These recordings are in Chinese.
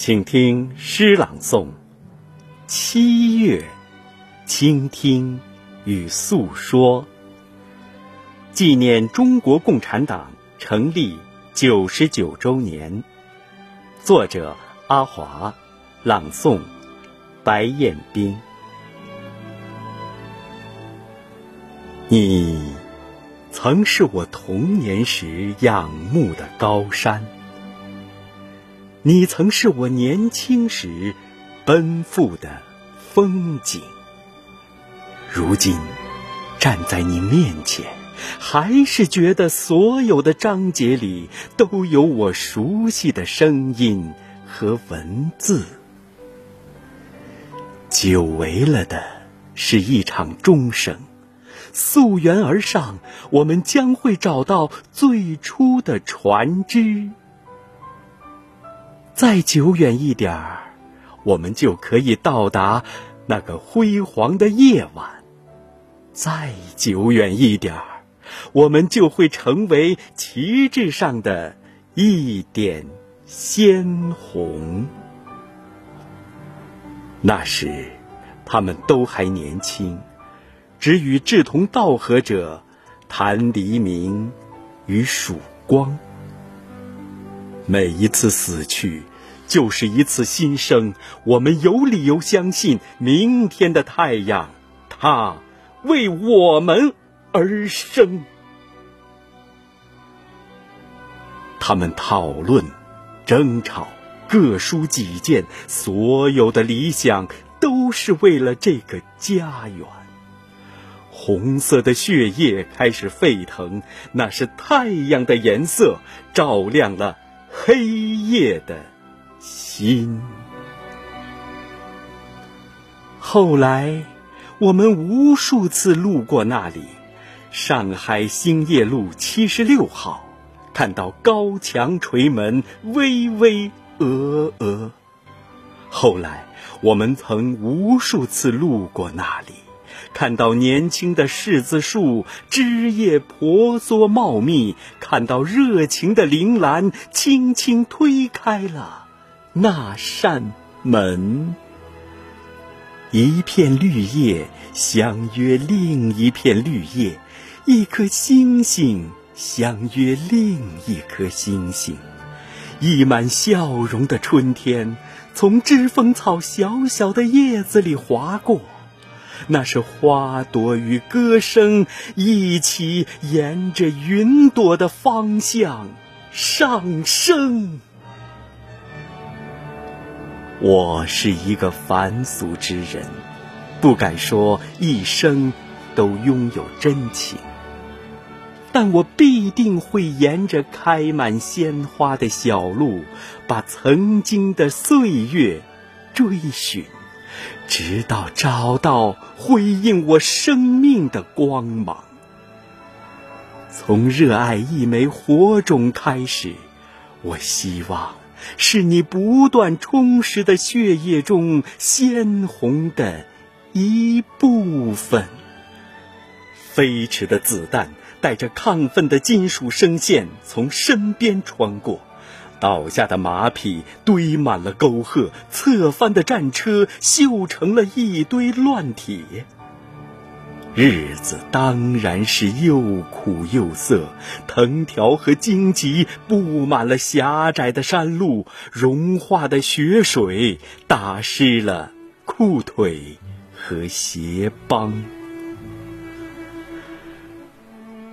请听诗朗诵《七月》，倾听与诉说，纪念中国共产党成立九十九周年。作者阿华，朗诵白彦斌。你曾是我童年时仰慕的高山。你曾是我年轻时奔赴的风景，如今站在你面前，还是觉得所有的章节里都有我熟悉的声音和文字。久违了的是一场钟声，溯源而上，我们将会找到最初的船只。再久远一点儿，我们就可以到达那个辉煌的夜晚；再久远一点儿，我们就会成为旗帜上的一点鲜红。那时，他们都还年轻，只与志同道合者谈黎明与曙光。每一次死去。就是一次新生，我们有理由相信，明天的太阳，它为我们而生。他们讨论、争吵、各抒己见，所有的理想都是为了这个家园。红色的血液开始沸腾，那是太阳的颜色，照亮了黑夜的。心。后来，我们无数次路过那里，上海兴业路七十六号，看到高墙垂门，巍巍峨峨。后来，我们曾无数次路过那里，看到年轻的柿子树枝叶婆娑茂密，看到热情的铃兰轻轻推开了。那扇门，一片绿叶相约另一片绿叶，一颗星星相约另一颗星星，溢满笑容的春天从知风草小小的叶子里划过，那是花朵与歌声一起沿着云朵的方向上升。我是一个凡俗之人，不敢说一生都拥有真情，但我必定会沿着开满鲜花的小路，把曾经的岁月追寻，直到找到辉映我生命的光芒。从热爱一枚火种开始，我希望。是你不断充实的血液中鲜红的一部分。飞驰的子弹带着亢奋的金属声线从身边穿过，倒下的马匹堆满了沟壑，侧翻的战车锈成了一堆乱铁。日子当然是又苦又涩，藤条和荆棘布满了狭窄的山路，融化的雪水打湿了裤腿和鞋帮。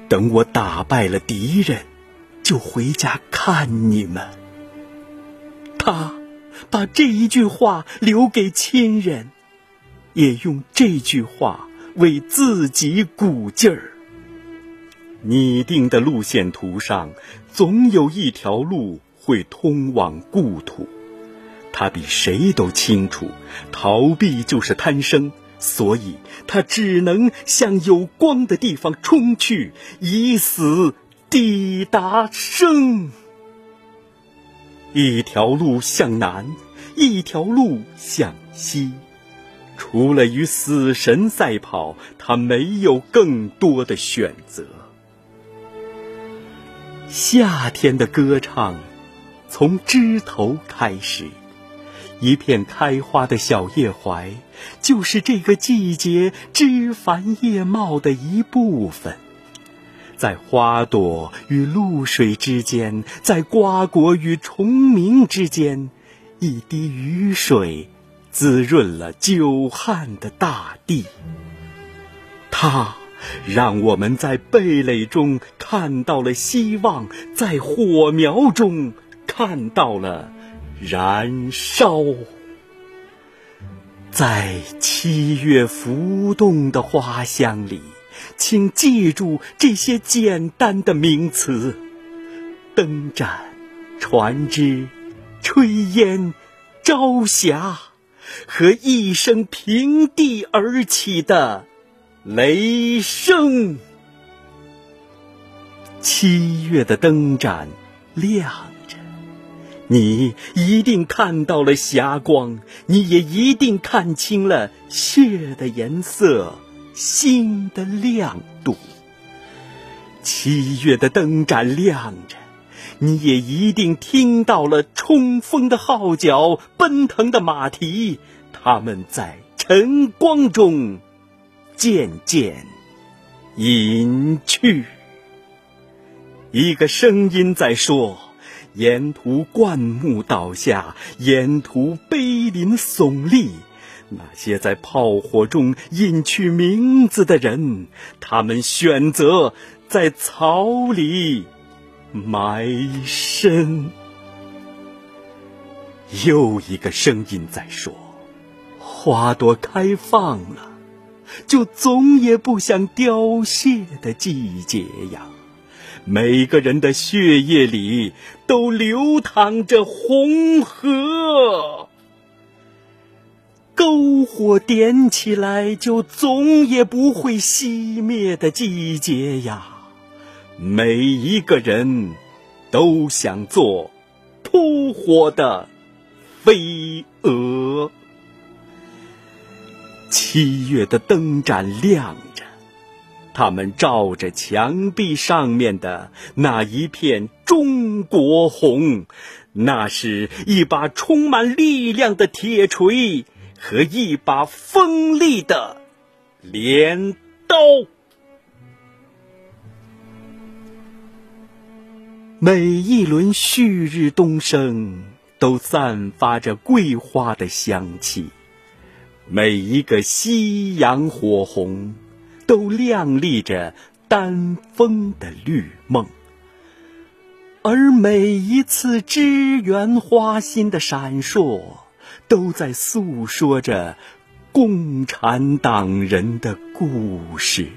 等我打败了敌人，就回家看你们。他把这一句话留给亲人，也用这句话。为自己鼓劲儿。拟定的路线图上，总有一条路会通往故土。他比谁都清楚，逃避就是贪生，所以他只能向有光的地方冲去，以死抵达生。一条路向南，一条路向西。除了与死神赛跑，他没有更多的选择。夏天的歌唱，从枝头开始，一片开花的小叶槐，就是这个季节枝繁叶茂的一部分。在花朵与露水之间，在瓜果与虫鸣之间，一滴雨水滋润了久旱的大地。它让我们在蓓蕾中看到了希望，在火苗中看到了燃烧。在七月浮动的花香里。请记住这些简单的名词：灯盏、船只、炊烟、朝霞，和一声平地而起的雷声。七月的灯盏亮着，你一定看到了霞光，你也一定看清了血的颜色。心的亮度，七月的灯盏亮着，你也一定听到了冲锋的号角，奔腾的马蹄，他们在晨光中渐渐隐去。一个声音在说：沿途灌木倒下，沿途碑林耸立。那些在炮火中隐去名字的人，他们选择在草里埋身。又一个声音在说：“花朵开放了，就总也不想凋谢的季节呀。每个人的血液里都流淌着红河。”篝火点起来，就总也不会熄灭的季节呀！每一个人都想做扑火的飞蛾。七月的灯盏亮着，它们照着墙壁上面的那一片中国红，那是一把充满力量的铁锤。和一把锋利的镰刀，每一轮旭日东升，都散发着桂花的香气；每一个夕阳火红，都亮丽着丹枫的绿梦；而每一次支援花心的闪烁。都在诉说着共产党人的故事。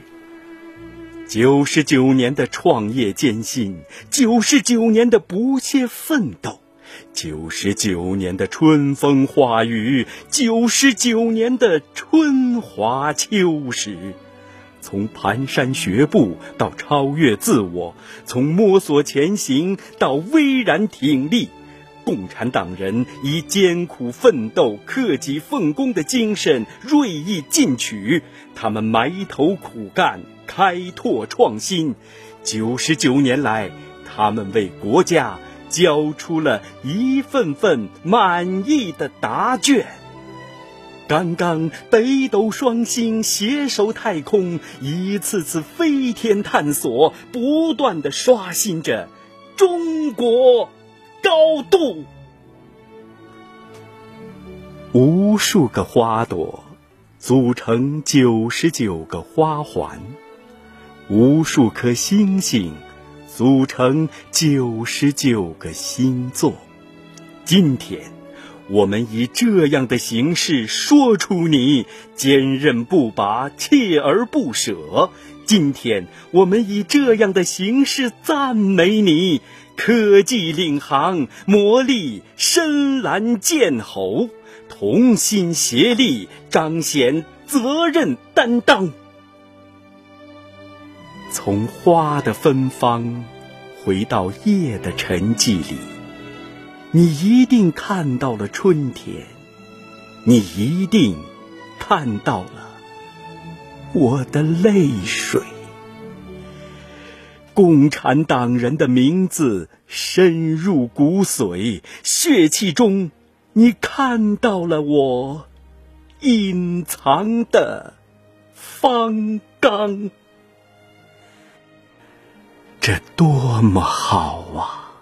九十九年的创业艰辛，九十九年的不懈奋斗，九十九年的春风化雨，九十九年的春华秋实。从蹒跚学步到超越自我，从摸索前行到巍然挺立。共产党人以艰苦奋斗、克己奉公的精神锐意进取，他们埋头苦干、开拓创新。九十九年来，他们为国家交出了一份份满意的答卷。刚刚北斗双星携手太空，一次次飞天探索，不断的刷新着中国。高度，无数个花朵组成九十九个花环，无数颗星星组成九十九个星座。今天，我们以这样的形式说出你坚韧不拔、锲而不舍；今天，我们以这样的形式赞美你。科技领航，魔力深蓝剑喉，同心协力，彰显责任担当。从花的芬芳回到叶的沉寂里，你一定看到了春天，你一定看到了我的泪水。共产党人的名字深入骨髓，血气中你看到了我隐藏的方刚，这多么好啊！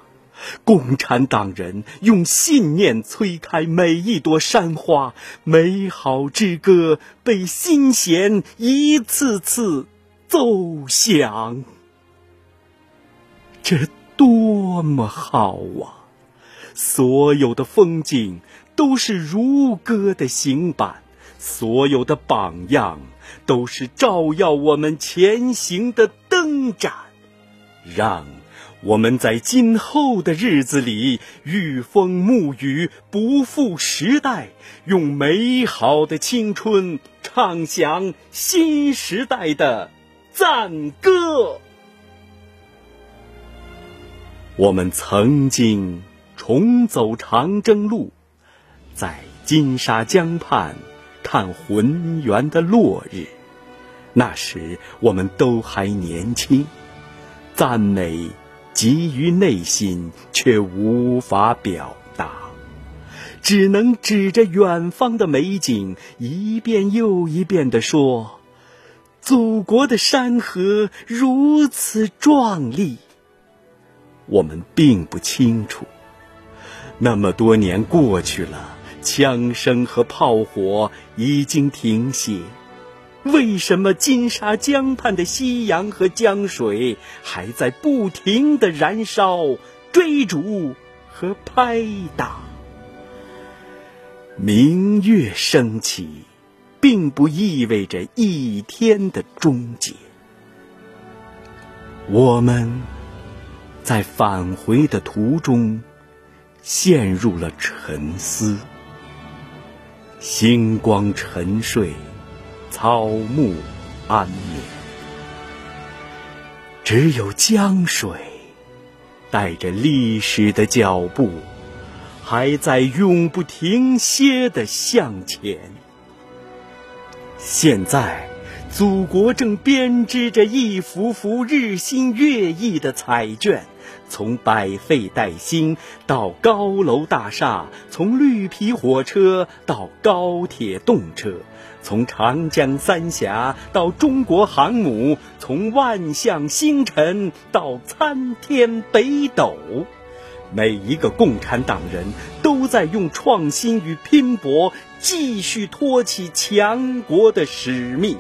共产党人用信念催开每一朵山花，美好之歌被心弦一次次奏响。这多么好啊！所有的风景都是如歌的行板，所有的榜样都是照耀我们前行的灯盏，让。我们在今后的日子里，御风沐雨，不负时代，用美好的青春唱响新时代的赞歌。我们曾经重走长征路，在金沙江畔看浑圆的落日，那时我们都还年轻，赞美。急于内心，却无法表达，只能指着远方的美景，一遍又一遍地说：“祖国的山河如此壮丽。”我们并不清楚，那么多年过去了，枪声和炮火已经停歇。为什么金沙江畔的夕阳和江水还在不停的燃烧、追逐和拍打？明月升起，并不意味着一天的终结。我们在返回的途中陷入了沉思，星光沉睡。草木安眠，只有江水带着历史的脚步，还在永不停歇的向前。现在，祖国正编织着一幅幅日新月异的彩卷。从百废待兴到高楼大厦，从绿皮火车到高铁动车，从长江三峡到中国航母，从万象星辰到参天北斗，每一个共产党人都在用创新与拼搏继续托起强国的使命。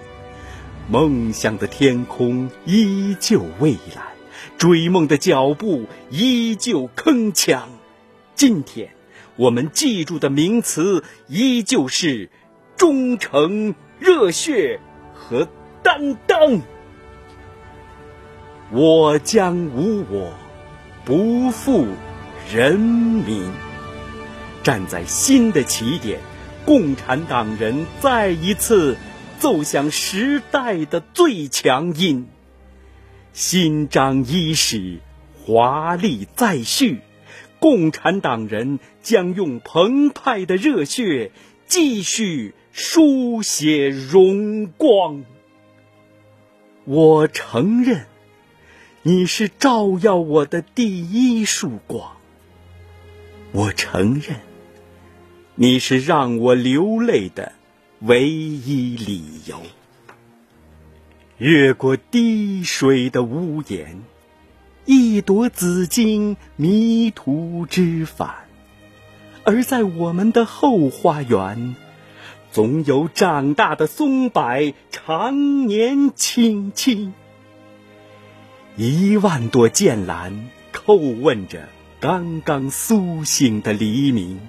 梦想的天空依旧蔚蓝。追梦的脚步依旧铿锵，今天我们记住的名词依旧是忠诚、热血和担当。我将无我，不负人民。站在新的起点，共产党人再一次奏响时代的最强音。新章伊始，华丽再续。共产党人将用澎湃的热血继续书写荣光。我承认，你是照耀我的第一束光。我承认，你是让我流泪的唯一理由。越过滴水的屋檐，一朵紫荆迷途知返；而在我们的后花园，总有长大的松柏常年青青。一万朵剑兰叩问着刚刚苏醒的黎明，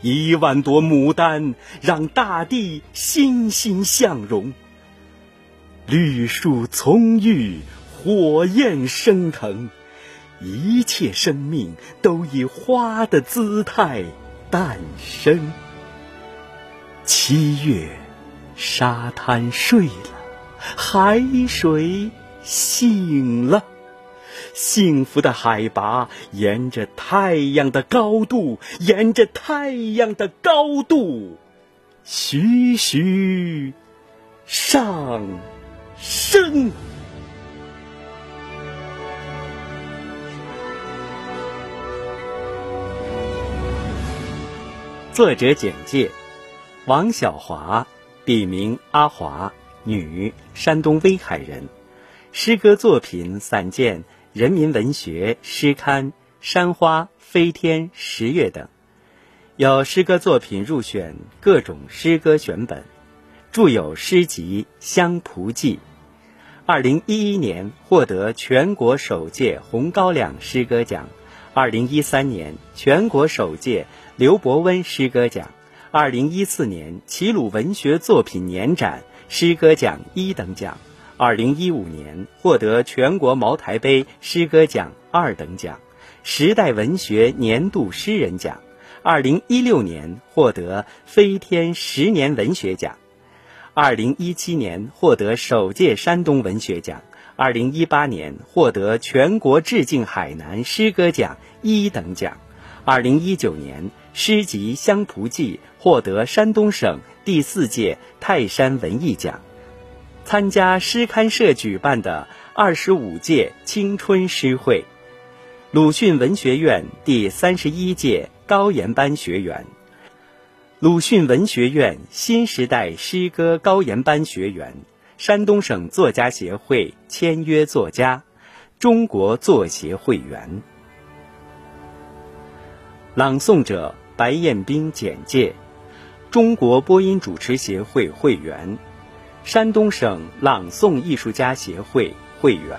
一万朵牡丹让大地欣欣向荣。绿树葱郁，火焰升腾，一切生命都以花的姿态诞生。七月，沙滩睡了，海水醒了，幸福的海拔沿着太阳的高度，沿着太阳的高度，徐徐上。升。作者简介：王小华，笔名阿华，女，山东威海人。诗歌作品散见《人民文学》诗刊《山花》《飞天》《十月》等，有诗歌作品入选各种诗歌选本，著有诗集《香蒲记》。二零一一年获得全国首届红高粱诗歌奖，二零一三年全国首届刘伯温诗歌奖，二零一四年齐鲁文学作品年展诗歌奖一等奖。二零一五年获得全国茅台杯诗歌奖二等奖，时代文学年度诗人奖。二零一六年获得飞天十年文学奖，二零一七年获得首届山东文学奖，二零一八年获得全国致敬海南诗歌奖一等奖，二零一九年诗集《香蒲记》获得山东省第四届泰山文艺奖。参加诗刊社举办的二十五届青春诗会，鲁迅文学院第三十一届高研班学员，鲁迅文学院新时代诗歌高研班学员，山东省作家协会签约作家，中国作协会员。朗诵者白彦斌简介，中国播音主持协会会员。山东省朗诵艺术家协会会员。